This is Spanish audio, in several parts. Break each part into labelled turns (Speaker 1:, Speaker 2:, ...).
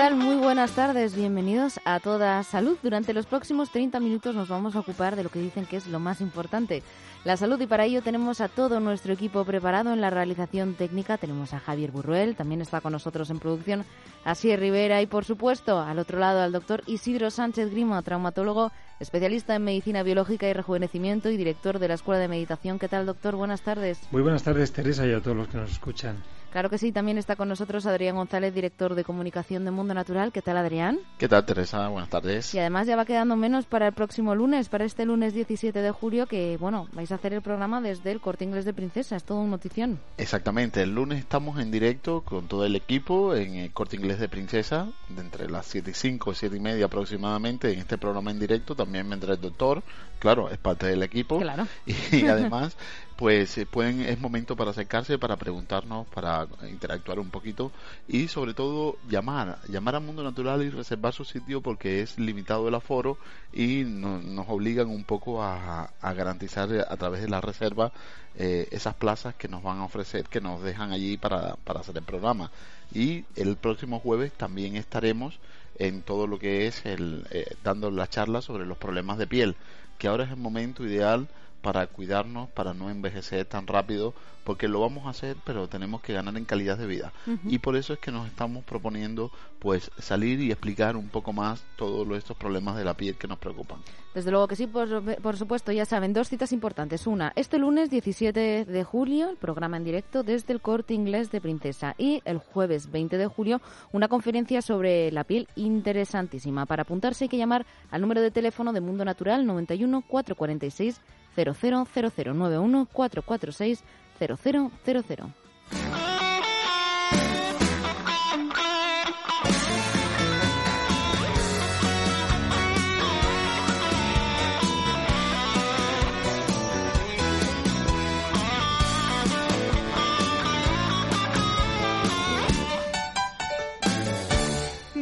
Speaker 1: Muy buenas tardes. Bienvenidos a Toda Salud. Durante los próximos 30 minutos nos vamos a ocupar de lo que dicen que es lo más importante, la salud. Y para ello tenemos a todo nuestro equipo preparado en la realización técnica. Tenemos a Javier Burruel, también está con nosotros en producción Asier Rivera y, por supuesto, al otro lado al doctor Isidro Sánchez Grima, traumatólogo, especialista en medicina biológica y rejuvenecimiento y director de la Escuela de Meditación. ¿Qué tal, doctor? Buenas tardes.
Speaker 2: Muy buenas tardes, Teresa, y a todos los que nos escuchan.
Speaker 1: Claro que sí, también está con nosotros Adrián González, director de comunicación de Mundo Natural. ¿Qué tal, Adrián?
Speaker 3: ¿Qué tal, Teresa? Buenas tardes.
Speaker 1: Y además ya va quedando menos para el próximo lunes, para este lunes 17 de julio, que, bueno, vais a hacer el programa desde el Corte Inglés de Princesa. Es todo un notición.
Speaker 3: Exactamente. El lunes estamos en directo con todo el equipo en el Corte Inglés de Princesa, de entre las 7 y 5, 7 y media aproximadamente, en este programa en directo. También vendrá el doctor, claro, es parte del equipo.
Speaker 1: Claro.
Speaker 3: Y además pues eh, pueden es momento para acercarse, para preguntarnos, para interactuar un poquito y sobre todo llamar, llamar a Mundo Natural y reservar su sitio porque es limitado el aforo y nos obligan un poco a, garantizar a través de la reserva eh, esas plazas que nos van a ofrecer, que nos dejan allí para, para hacer el programa. Y el próximo jueves también estaremos en todo lo que es el eh, dando la charla sobre los problemas de piel, que ahora es el momento ideal para cuidarnos, para no envejecer tan rápido, porque lo vamos a hacer, pero tenemos que ganar en calidad de vida. Y por eso es que nos estamos proponiendo pues salir y explicar un poco más todos estos problemas de la piel que nos preocupan.
Speaker 1: Desde luego que sí, por, supuesto, ya saben, dos citas importantes. Una, este lunes 17 de julio, el programa en directo desde el Corte Inglés de Princesa. Y el jueves 20 de julio, una conferencia sobre la piel interesantísima. Para apuntarse hay que llamar al número de teléfono de Mundo Natural 91 446 000091 446 0000.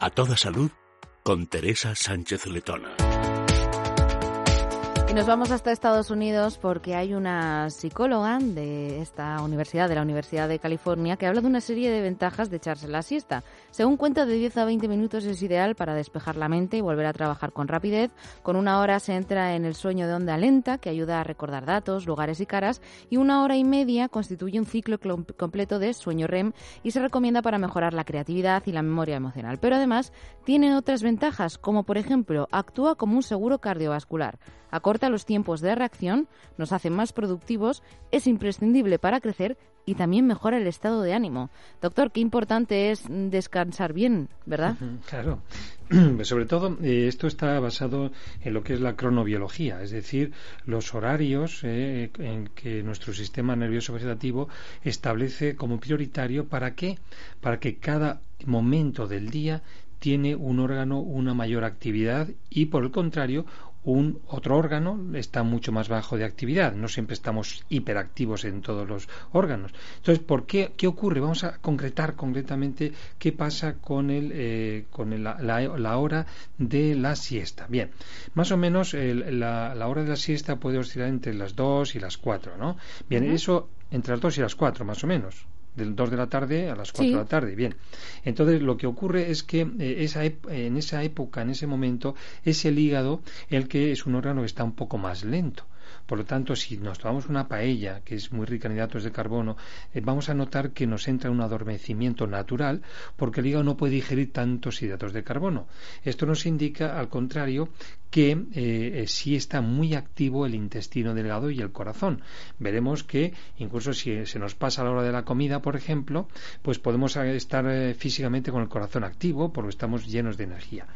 Speaker 4: a toda salud con Teresa Sánchez Letona.
Speaker 1: Y nos vamos hasta Estados Unidos porque hay una psicóloga de esta universidad, de la Universidad de California, que habla de una serie de ventajas de echarse la siesta. Según cuenta, de 10 a 20 minutos es ideal para despejar la mente y volver a trabajar con rapidez. Con una hora se entra en el sueño de onda lenta, que ayuda a recordar datos, lugares y caras, y una hora y media constituye un ciclo completo de sueño REM y se recomienda para mejorar la creatividad y la memoria emocional. Pero además tiene otras ventajas, como por ejemplo, actúa como un seguro cardiovascular acorta los tiempos de reacción, nos hace más productivos, es imprescindible para crecer y también mejora el estado de ánimo. Doctor, qué importante es descansar bien, ¿verdad?
Speaker 2: Claro. Sobre todo, eh, esto está basado en lo que es la cronobiología, es decir, los horarios eh, en que nuestro sistema nervioso vegetativo establece como prioritario para qué? Para que cada momento del día tiene un órgano una mayor actividad y por el contrario un otro órgano está mucho más bajo de actividad. No siempre estamos hiperactivos en todos los órganos. Entonces, ¿por qué? ¿Qué ocurre? Vamos a concretar concretamente qué pasa con, el, eh, con el, la, hora de la siesta. Bien, más o menos la, la, hora de la siesta puede oscilar entre las 2 y las 4, ¿no? Bien, eso entre las 2 y las 4, más o menos del 2 de la tarde a las 4 de la tarde. Bien, entonces lo que ocurre es que eh, esa en esa época, en ese momento, es el hígado el que es un órgano que está un poco más lento. Por lo tanto, si nos tomamos una paella, que es muy rica en hidratos de carbono, eh, vamos a notar que nos entra un adormecimiento natural porque el hígado no puede digerir tantos hidratos de carbono. Esto nos indica, al contrario, que eh, eh, sí está muy activo el intestino delgado y el corazón. Veremos que incluso si se nos pasa a la hora de la comida, por ejemplo, pues podemos estar eh, físicamente con el corazón activo porque estamos llenos de energía.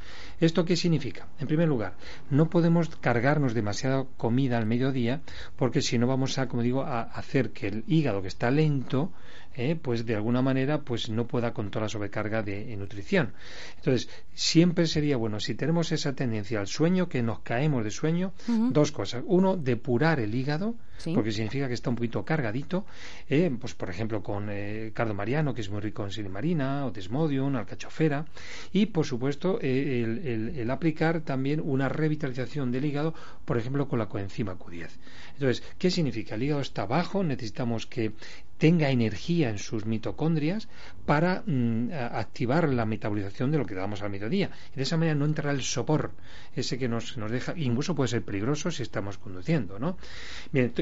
Speaker 2: ¿Esto qué significa? En primer lugar, no podemos cargarnos demasiada comida al mediodía porque si no vamos a, como digo, a hacer que el hígado que está lento ¿eh? pues de alguna manera pues no pueda con toda la sobrecarga de nutrición. Entonces, siempre sería bueno, si tenemos esa tendencia al sueño, que nos caemos de sueño, dos cosas. Uno, depurar el hígado, porque significa que está un poquito cargadito, ¿eh? pues por ejemplo con eh, cardo mariano, que es muy rico en silimarina, o desmodium, alcachofera, y por supuesto el, el, aplicar también una revitalización del hígado, por ejemplo con la coenzima Q10. Entonces, ¿qué significa? El hígado está bajo, necesitamos que tenga energía en sus mitocondrias para mm, activar la metabolización de lo que damos al mediodía. Y de esa manera no entrará el sopor, ese que nos, nos deja, incluso puede ser peligroso si estamos conduciendo, ¿no?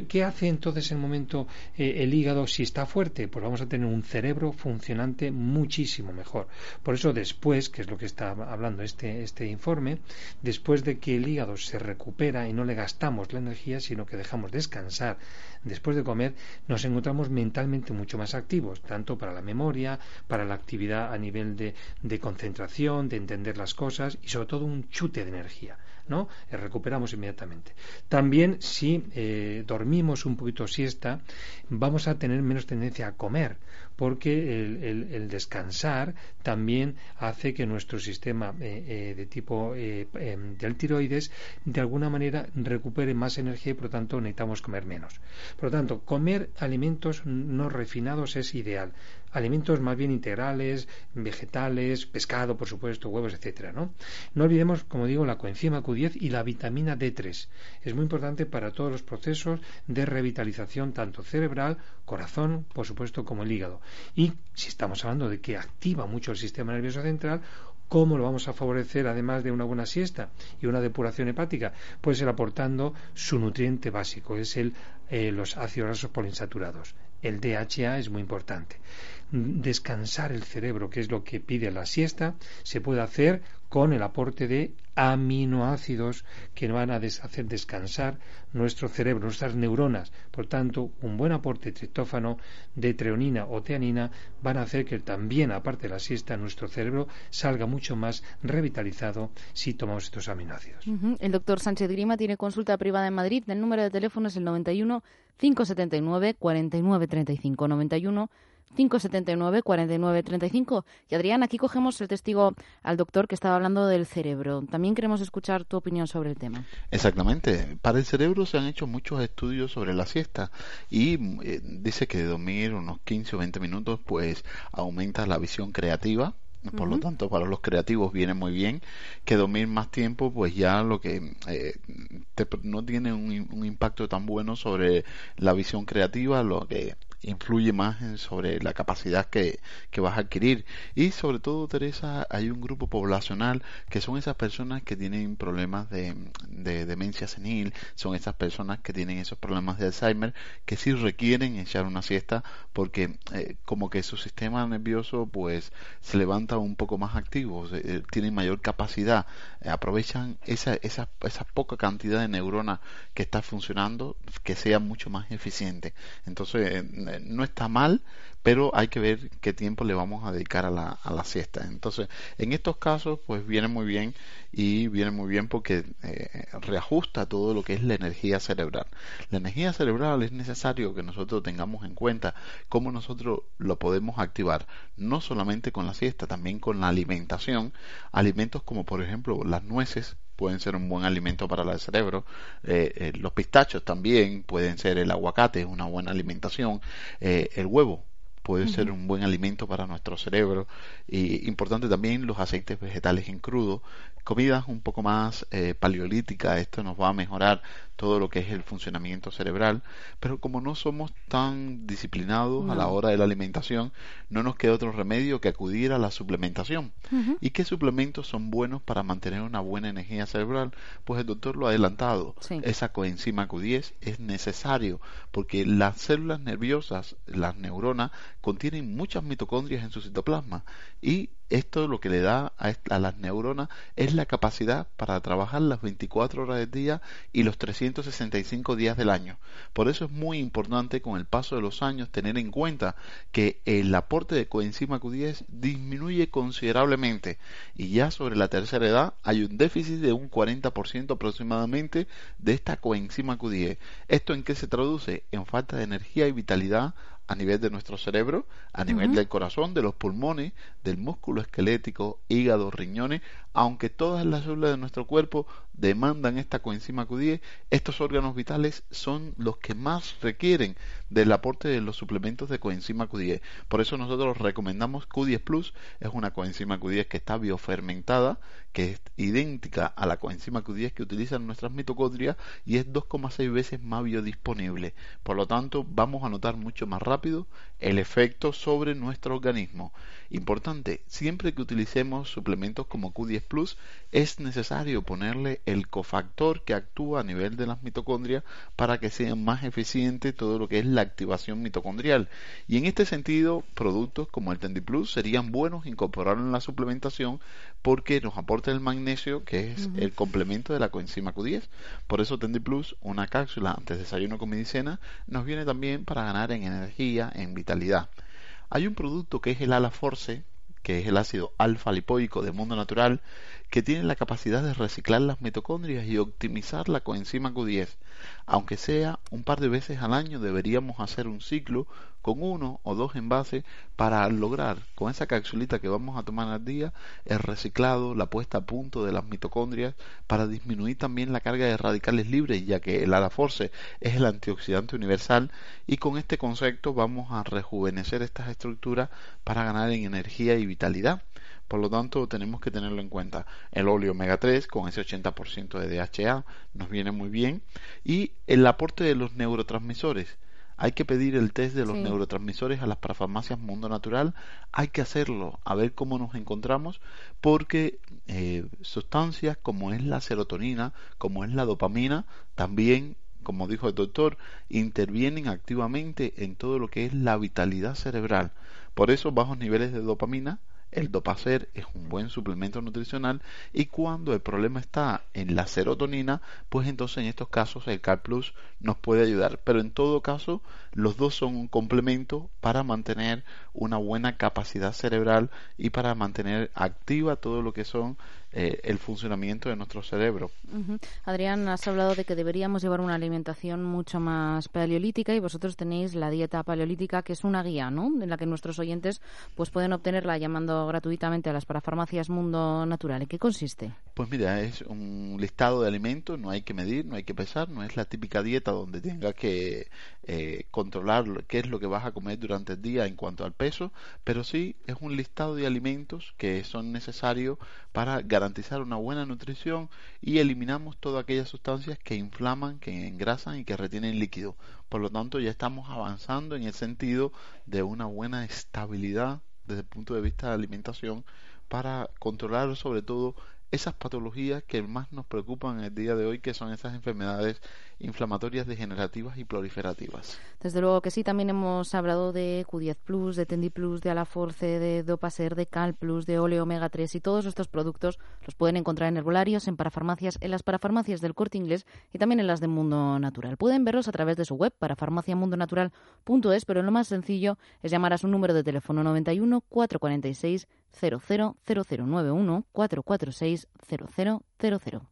Speaker 2: ¿Qué hace entonces en el momento eh, el hígado si está fuerte? Pues vamos a tener un cerebro funcionante muchísimo mejor. Por eso después, que es lo que está hablando este, este informe, después de que el hígado se recupera y no le gastamos la energía, sino que dejamos descansar después de comer, nos encontramos mentalmente mucho más activos, tanto para la memoria, para la actividad a nivel de, de concentración, de entender las cosas y sobre todo un chute de energía. ¿No? Eh, recuperamos inmediatamente. También si eh, dormimos un poquito siesta, vamos a tener menos tendencia a comer, porque el, descansar también hace que nuestro sistema eh, de tipo em, del tiroides de alguna manera recupere más energía y por lo tanto necesitamos comer menos. Por lo tanto, comer alimentos no refinados es ideal alimentos más bien integrales, vegetales, pescado, por supuesto, huevos, etcétera, ¿no? No olvidemos, como digo, la coenzima Q10 y la vitamina D3. Es muy importante para todos los procesos de revitalización, tanto cerebral, corazón, por supuesto, como el hígado. Y si estamos hablando de que activa mucho el sistema nervioso central, ¿Cómo lo vamos a favorecer además de una buena siesta y una depuración hepática? Pues ser aportando su nutriente básico, es el, eh, los ácidos grasos poliinsaturados. El DHA es muy importante descansar el cerebro, que es lo que pide la siesta, se puede hacer con el aporte de aminoácidos que van a hacer descansar nuestro cerebro, nuestras neuronas. Por tanto, un buen aporte de triptófano, de treonina o teanina van a hacer que también, aparte de la siesta, nuestro cerebro salga mucho más revitalizado si tomamos estos aminoácidos.
Speaker 1: El doctor Sánchez Grima tiene consulta privada en Madrid. El número de teléfono es el 91 579 4935 91 579 49 35. Y Adrián, aquí cogemos el testigo al doctor que estaba hablando del cerebro. También queremos escuchar tu opinión sobre el tema.
Speaker 3: Exactamente. Para el cerebro se han hecho muchos estudios sobre la siesta y eh, dice que dormir unos 15 o 20 minutos pues aumenta la visión creativa, por lo tanto para los creativos viene muy bien que dormir más tiempo pues ya lo que eh, no tiene un, un, impacto tan bueno sobre la visión creativa lo que influye más sobre la capacidad que, que, vas a adquirir. Y sobre todo, Teresa, hay un grupo poblacional que son esas personas que tienen problemas de, de demencia senil, son esas personas que tienen esos problemas de Alzheimer, que sí requieren echar una siesta porque eh, como que su sistema nervioso pues se levanta un poco más activo, eh, tienen mayor capacidad, aprovechan esa, esa, esa poca cantidad de neuronas que está funcionando, que sea mucho más eficiente. Entonces, no está mal, pero hay que ver qué tiempo le vamos a dedicar a la, siesta. Entonces, en estos casos, pues viene muy bien y viene muy bien porque eh, reajusta todo lo que es la energía cerebral. La energía cerebral es necesario que nosotros tengamos en cuenta cómo nosotros lo podemos activar, no solamente con la siesta, también con la alimentación. Alimentos como, por ejemplo, las nueces pueden ser un buen alimento para el cerebro. Eh, eh, los pistachos también pueden ser el aguacate, es una buena alimentación. El huevo puede ser un buen alimento para nuestro cerebro. Y importante también los aceites vegetales en crudo, comidas un poco más eh, paleolíticas, esto nos va a mejorar todo lo que es el funcionamiento cerebral, pero como no somos tan disciplinados a la hora de la alimentación, no nos queda otro remedio que acudir a la suplementación. ¿Y qué suplementos son buenos para mantener una buena energía cerebral? Pues el doctor lo ha adelantado. Esa coenzima Q10 es necesario porque las células nerviosas, las neuronas, contienen muchas mitocondrias en su citoplasma y esto lo que le da a, las neuronas es la capacidad para trabajar las 24 horas del día y los 365 días del año. Por eso es muy importante con el paso de los años tener en cuenta que el aporte de coenzima Q10 disminuye considerablemente y ya sobre la tercera edad hay un déficit de un 40% aproximadamente de esta coenzima Q10. ¿Esto en qué se traduce? En falta de energía y vitalidad a nivel de nuestro cerebro, a nivel del corazón, de los pulmones, del músculo esquelético, hígado, riñones, aunque todas las células de nuestro cuerpo demandan esta coenzima Q10, estos órganos vitales son los que más requieren del aporte de los suplementos de coenzima Q10. Por eso nosotros recomendamos Q10 Plus, es una coenzima Q10 que está biofermentada, que es idéntica a la coenzima Q10 que utilizan nuestras mitocondrias y es 2,6 veces más biodisponible. Por lo tanto, vamos a notar mucho más rápido el efecto sobre nuestro organismo. Importante, siempre que utilicemos suplementos como Q10 Plus, es necesario ponerle el cofactor que actúa a nivel de las mitocondrias para que sea más eficiente todo lo que es la activación mitocondrial. Y en este sentido, productos como el Tendi Plus serían buenos incorporarlo en la suplementación porque nos aporta el magnesio, que es el complemento de la coenzima Q10. Por eso Tendi Plus, una cápsula antes de desayuno con medicina, nos viene también para ganar en energía, en vitalidad. Hay un producto que es el Alaforce, que es el ácido alfa lipoico de mundo natural, que tiene la capacidad de reciclar las mitocondrias y optimizar la coenzima Q10. Aunque sea un par de veces al año, deberíamos hacer un ciclo con uno o dos envases para lograr con esa capsulita que vamos a tomar al día el reciclado, la puesta a punto de las mitocondrias para disminuir también la carga de radicales libres ya que el Alaforce es el antioxidante universal y con este concepto vamos a rejuvenecer estas estructuras para ganar en energía y vitalidad. Por lo tanto, tenemos que tenerlo en cuenta. El óleo omega 3 con ese 80% de DHA nos viene muy bien y el aporte de los neurotransmisores hay que pedir el test de los neurotransmisores a las parafarmacias Mundo Natural, hay que hacerlo, a ver cómo nos encontramos, porque eh, sustancias como es la serotonina, como es la dopamina, también como dijo el doctor, intervienen activamente en todo lo que es la vitalidad cerebral. Por eso bajos niveles de dopamina el Dopacer es un buen suplemento nutricional y cuando el problema está en la serotonina, pues entonces en estos casos el Car Plus nos puede ayudar. Pero en todo caso, los dos son un complemento para mantener una buena capacidad cerebral y para mantener activa todo lo que son eh, el funcionamiento de nuestro cerebro.
Speaker 1: Adrián, has hablado de que deberíamos llevar una alimentación mucho más paleolítica y vosotros tenéis la dieta paleolítica que es una guía, ¿no? En la que nuestros oyentes pues pueden obtenerla llamando gratuitamente a las parafarmacias Mundo Natural. ¿En qué consiste?
Speaker 3: Pues mira, es un listado de alimentos, no hay que medir, no hay que pesar, no es la típica dieta donde tengas que eh, controlar qué es lo que vas a comer durante el día en cuanto al peso, pero sí es un listado de alimentos que son necesarios para garantizar una buena nutrición y eliminamos todas aquellas sustancias que inflaman, que engrasan y que retienen líquido. Por lo tanto, ya estamos avanzando en el sentido de una buena estabilidad desde el punto de vista de alimentación para controlar sobre todo esas patologías que más nos preocupan en el día de hoy, que son esas enfermedades inflamatorias degenerativas y proliferativas.
Speaker 1: Desde luego que sí, también hemos hablado de Q10 Plus, de Tendi Plus, de Alaforce, de Dopaser, de Cal Plus, de Oleo Omega 3 y todos estos productos los pueden encontrar en herbolarios, en parafarmacias, en las parafarmacias del Corte Inglés y también en las de Mundo Natural. Pueden verlos a través de su web, parafarmaciamundonatural.es, pero lo más sencillo es llamar a su número de teléfono 91 446 000091 446 0000.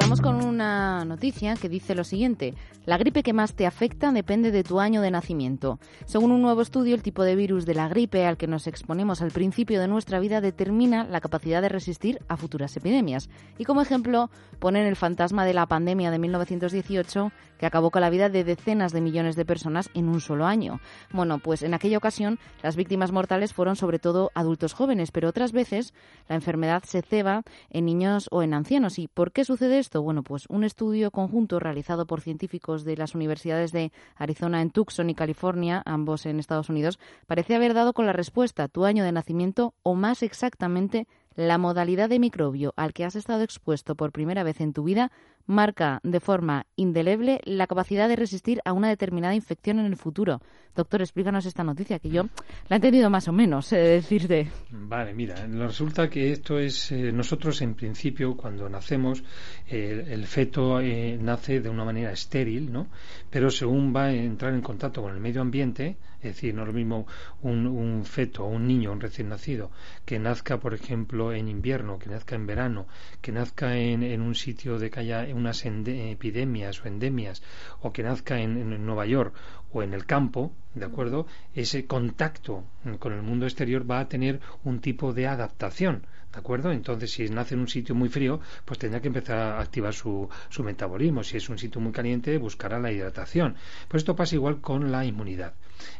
Speaker 1: Vamos con una noticia que dice lo siguiente. La gripe que más te afecta depende de tu año de nacimiento. Según un nuevo estudio, el tipo de virus de la gripe al que nos exponemos al principio de nuestra vida determina la capacidad de resistir a futuras epidemias. Y como ejemplo, ponen el fantasma de la pandemia de 1918 que acabó con la vida de decenas de millones de personas en un solo año. Bueno, pues en aquella ocasión las víctimas mortales fueron sobre todo adultos jóvenes, pero otras veces la enfermedad se ceba en niños o en ancianos. ¿Y por qué sucede Bueno, pues un estudio conjunto realizado por científicos de las universidades de Arizona en Tucson y California, ambos en Estados Unidos, parece haber dado con la respuesta tu año de nacimiento o más exactamente la modalidad de microbio al que has estado expuesto por primera vez en tu vida marca de forma indeleble la capacidad de resistir a una determinada infección en el futuro. Doctor, explícanos esta noticia, que yo la he entendido más o menos, eh, decirte.
Speaker 2: Vale, mira, resulta que esto es, eh, nosotros en principio, cuando nacemos, el feto eh, nace de una manera estéril, ¿no? Pero según va a entrar en contacto con el medio ambiente, es decir, no es lo mismo un, un feto o un niño, un recién nacido, que nazca, por ejemplo, en invierno, que nazca en verano, que nazca en, en un sitio de que haya unas epidemias o endemias, o que nazca en, en Nueva York o en el campo, ¿de acuerdo? Ese contacto con el mundo exterior va a tener un tipo de adaptación. ¿De acuerdo? Entonces, si nace en un sitio muy frío, pues tendrá que empezar a activar su, su metabolismo. Si es un sitio muy caliente, buscará la hidratación. Pues esto pasa igual con la inmunidad.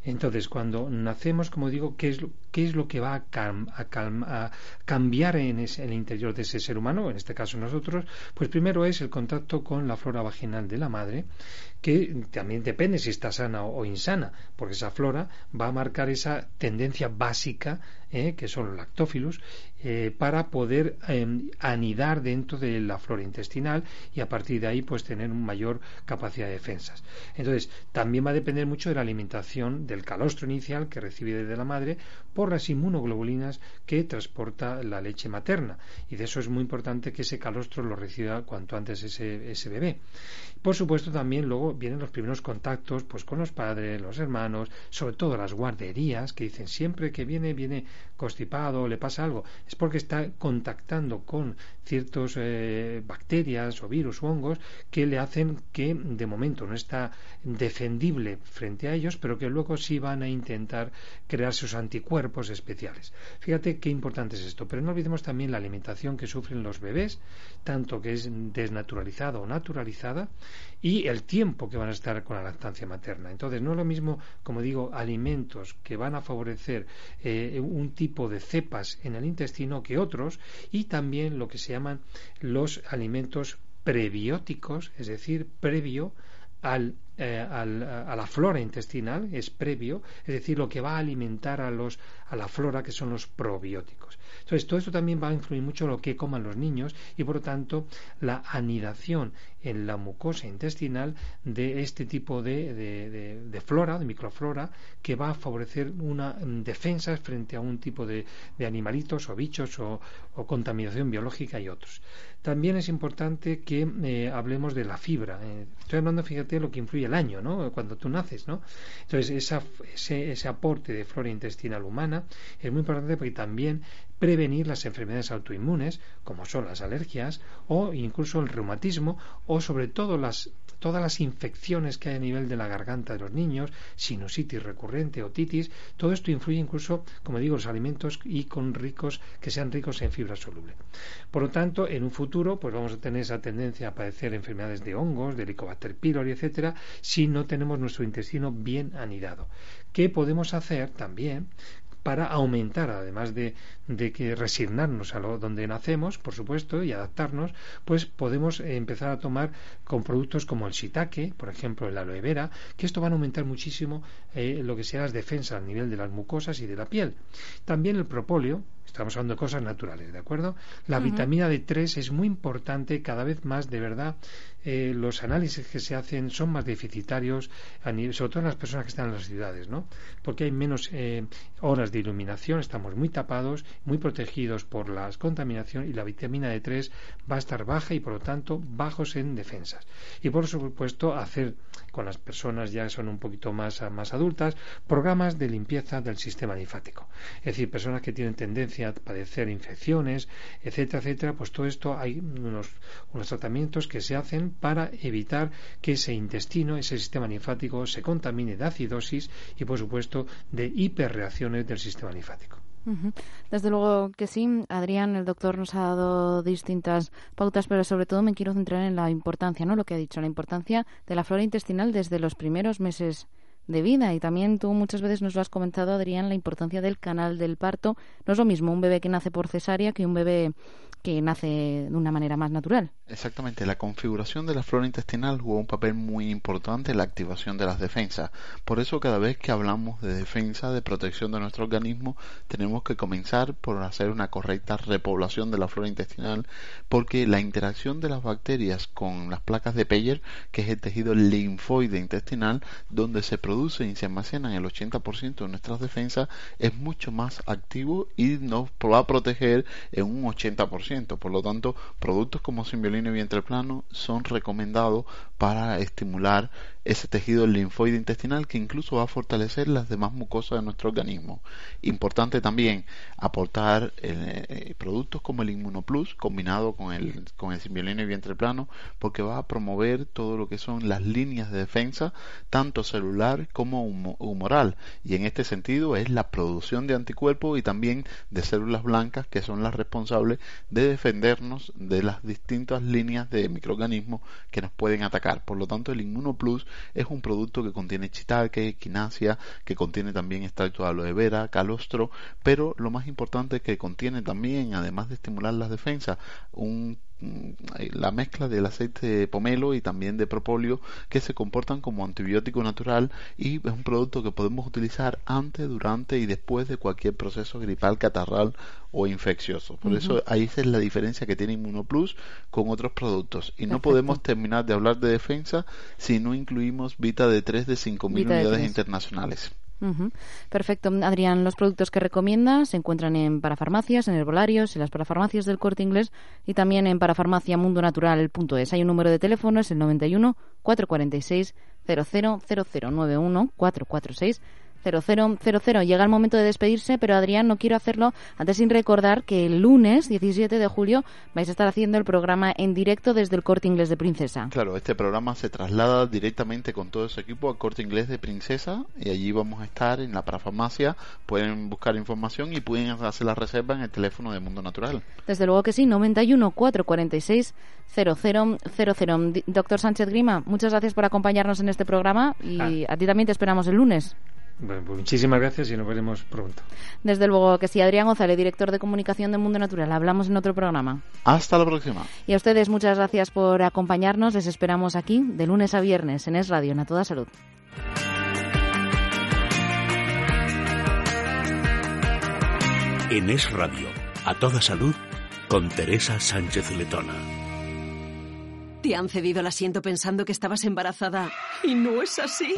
Speaker 2: Entonces, cuando nacemos, como digo, ¿qué es, qué es lo que va a, cambiar en, el interior de ese ser humano, en este caso nosotros? Pues primero es el contacto con la flora vaginal de la madre, que también depende si está sana o, insana, porque esa flora va a marcar esa tendencia básica, eh, que son los lactófilos, eh, para poder em, anidar dentro de la flora intestinal y a partir de ahí pues tener una mayor capacidad de defensas. Entonces, también va a depender mucho de la alimentación del calostro inicial que recibe desde la madre por las inmunoglobulinas que transporta la leche materna. Y de eso es muy importante que ese calostro lo reciba cuanto antes ese, ese bebé. Por supuesto, también luego vienen los primeros contactos pues con los padres, los hermanos, sobre todo las guarderías, que dicen siempre que viene, viene constipado, le pasa algo, porque está contactando con ciertas eh, bacterias o virus o hongos que le hacen que de momento no está defendible frente a ellos, pero que luego sí van a intentar crear sus anticuerpos especiales. Fíjate qué importante es esto, pero no olvidemos también la alimentación que sufren los bebés, tanto que es desnaturalizada o naturalizada, y el tiempo que van a estar con la lactancia materna. Entonces, no es lo mismo, como digo, alimentos que van a favorecer eh, un tipo de cepas en el intestino que otros, y también lo que se llaman los alimentos prebióticos, es decir, previo al, eh, al, a la flora intestinal, es previo, es decir, lo que va a alimentar a, los, a la flora, que son los probióticos. Entonces, todo esto también va a influir mucho en lo que coman los niños y, por lo tanto, la anidación en la mucosa intestinal de este tipo de, de, de, flora, de microflora, que va a favorecer una defensa frente a un tipo de, animalitos o bichos o, contaminación biológica y otros. También es importante que eh, hablemos de la fibra. Eh, estoy hablando, fíjate, lo que influye el año, ¿no? Cuando tú naces, ¿no? Entonces, esa, ese, ese aporte de flora intestinal humana es muy importante porque también prevenir las enfermedades autoinmunes, como son las alergias o incluso el reumatismo o sobre todo las todas las infecciones que hay a nivel de la garganta de los niños, sinusitis recurrente, otitis, todo esto influye incluso, como digo, los alimentos y con ricos que sean ricos en fibra soluble. Por lo tanto, en un futuro, pues vamos a tener esa tendencia a padecer enfermedades de hongos, de Helicobacter pylori, etcétera, si no tenemos nuestro intestino bien anidado. ¿Qué podemos hacer también? Para aumentar, además de, de, que resignarnos a lo donde nacemos, por supuesto, y adaptarnos, pues podemos empezar a tomar con productos como el shiitake, por ejemplo, el aloe vera, que esto va a aumentar muchísimo eh, lo que sea las defensas a nivel de las mucosas y de la piel. También el propóleo, estamos hablando de cosas naturales, ¿de acuerdo? La vitamina D3 es muy importante cada vez más, de verdad, eh, los análisis que se hacen son más deficitarios, sobre todo en las personas que están en las ciudades, ¿no? Porque hay menos eh, horas de iluminación, estamos muy tapados, muy protegidos por la contaminación y la vitamina D3 va a estar baja y por lo tanto bajos en defensas. Y por supuesto hacer con las personas ya son un poquito más, más adultas programas de limpieza del sistema linfático. Es decir, personas que tienen tendencia a padecer infecciones, etcétera, etcétera, pues todo esto hay unos, unos tratamientos que se hacen para evitar que ese intestino, ese sistema linfático se contamine de acidosis y por supuesto de hiperreacciones del sistema linfático.
Speaker 1: Desde luego que sí. Adrián, el doctor nos ha dado distintas pautas, pero sobre todo me quiero centrar en la importancia, ¿no? Lo que ha dicho, la importancia de la flora intestinal desde los primeros meses de vida. Y también tú muchas veces nos lo has comentado, Adrián, la importancia del canal del parto. No es lo mismo un bebé que nace por cesárea que un bebé que nace de una manera más natural.
Speaker 3: Exactamente, la configuración de la flora intestinal juega un papel muy importante en la activación de las defensas. Por eso cada vez que hablamos de defensa, de protección de nuestro organismo, tenemos que comenzar por hacer una correcta repoblación de la flora intestinal, porque la interacción de las bacterias con las placas de Peyer, que es el tejido linfoide intestinal, donde se produce y se almacenan el 80% de nuestras defensas, es mucho más activo y nos va a proteger en un 80%. Por lo tanto, productos como Simbiolina y vientre plano son recomendados para estimular ese tejido linfoide intestinal que incluso va a fortalecer las demás mucosas de nuestro organismo. Importante también aportar eh, eh, productos como el Inmunoplus combinado con el, con el Simbiolina y vientre plano porque va a promover todo lo que son las líneas de defensa tanto celular como humoral y en este sentido es la producción de anticuerpos y también de células blancas que son las responsables de defendernos de las distintas líneas de microorganismos que nos pueden atacar. Por lo tanto, el Inmunoplus es un producto que contiene chitaque, quinasia, que contiene también extracto de aloe vera, calostro, pero lo más importante es que contiene también, además de estimular las defensas, un la mezcla del aceite de pomelo y también de propóleo que se comportan como antibiótico natural y es un producto que podemos utilizar antes, durante y después de cualquier proceso gripal, catarral o infeccioso. Por eso ahí es la diferencia que tiene Inmunoplus con otros productos. Y no podemos terminar de hablar de defensa si no incluimos Vita de 3 de 5.000 unidades internacionales.
Speaker 1: Perfecto. Adrián, los productos que recomienda se encuentran en parafarmacias, en herbolarios, en las parafarmacias del corte inglés y también en parafarmaciamundonatural.es. Hay un número de teléfono, es el 91 446 000091 446 0000. Llega el momento de despedirse, pero Adrián, no quiero hacerlo antes sin recordar que el lunes 17 de julio vais a estar haciendo el programa en directo desde el Corte Inglés de Princesa.
Speaker 3: Claro, este programa se traslada directamente con todo ese equipo al Corte Inglés de Princesa y allí vamos a estar en la parafarmacia. Pueden buscar información y pueden hacer la reserva en el teléfono de Mundo Natural.
Speaker 1: Desde luego que sí, 91 446 0000. Doctor Sánchez Grima, muchas gracias por acompañarnos en este programa y ah. a ti también te esperamos el lunes.
Speaker 2: Bueno, pues muchísimas gracias y nos veremos pronto.
Speaker 1: Desde luego que sí, Adrián González, director de comunicación de Mundo Natural. Hablamos en otro programa.
Speaker 3: Hasta la próxima.
Speaker 1: Y a ustedes muchas gracias por acompañarnos. Les esperamos aquí de lunes a viernes en Es Radio, en A Toda Salud.
Speaker 4: En Es Radio, A Toda Salud, con Teresa Sánchez Letona.
Speaker 5: Te han cedido el asiento pensando que estabas embarazada y no es así.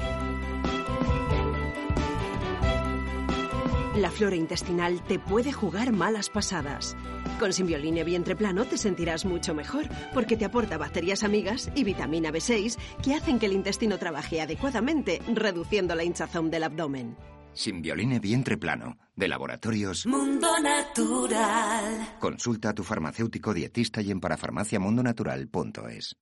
Speaker 5: La flora intestinal te puede jugar malas pasadas. Con Simbioline Vientre Plano te sentirás mucho mejor porque te aporta bacterias amigas y vitamina B6 que hacen que el intestino trabaje adecuadamente, reduciendo la hinchazón del abdomen.
Speaker 6: Simbioline Vientre Plano, de Laboratorios
Speaker 7: Mundo Natural.
Speaker 6: Consulta a tu farmacéutico dietista y en parafarmaciamundonatural.es.